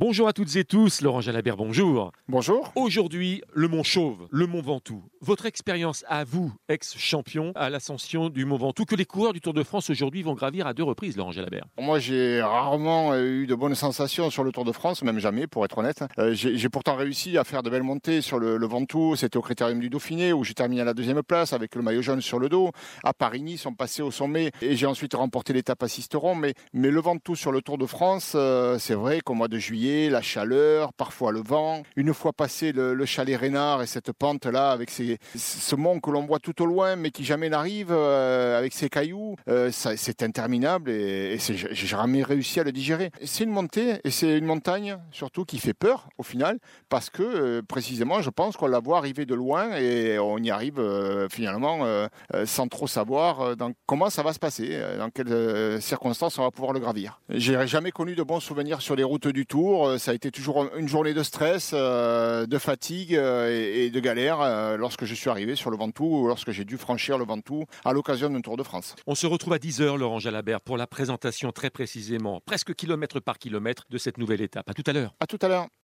Bonjour à toutes et tous, Laurent Jalabert, bonjour. Bonjour. Aujourd'hui, le Mont Chauve, le Mont Ventoux. Votre expérience à vous, ex-champion, à l'ascension du Mont Ventoux, que les coureurs du Tour de France aujourd'hui vont gravir à deux reprises, Laurent Jalabert. Moi, j'ai rarement eu de bonnes sensations sur le Tour de France, même jamais, pour être honnête. Euh, j'ai pourtant réussi à faire de belles montées sur le, Ventoux. C'était au Critérium du Dauphiné, où j'ai terminé à la deuxième place avec le maillot jaune sur le dos. À Paris-Nice, on passait au sommet et j'ai ensuite remporté l'étape à Sisteron. Mais, mais le Ventoux sur le Tour de France, euh, c'est vrai qu'au mois de juillet, la chaleur, parfois le vent. Une fois passé le, chalet Rénard et cette pente-là, avec ce mont que l'on voit tout au loin, mais qui jamais n'arrive, euh, avec ses cailloux, euh, c'est interminable et, et j'ai jamais réussi à le digérer. C'est une montée et c'est une montagne surtout qui fait peur au final, parce que euh, précisément, je pense qu'on la voit arriver de loin et on y arrive finalement sans trop savoir comment ça va se passer, dans quelles circonstances on va pouvoir le gravir. J'ai jamais connu de bons souvenirs sur les routes du Tour. Ça a été toujours une journée de stress, euh, de fatigue euh, et, de galère euh, lorsque je suis arrivé sur le Ventoux ou lorsque j'ai dû franchir le Ventoux à l'occasion d'un Tour de France. On se retrouve à 10h, Laurent Jalabert, pour la présentation très précisément, presque kilomètre par kilomètre, de cette nouvelle étape. À tout à l'heure. À tout à l'heure.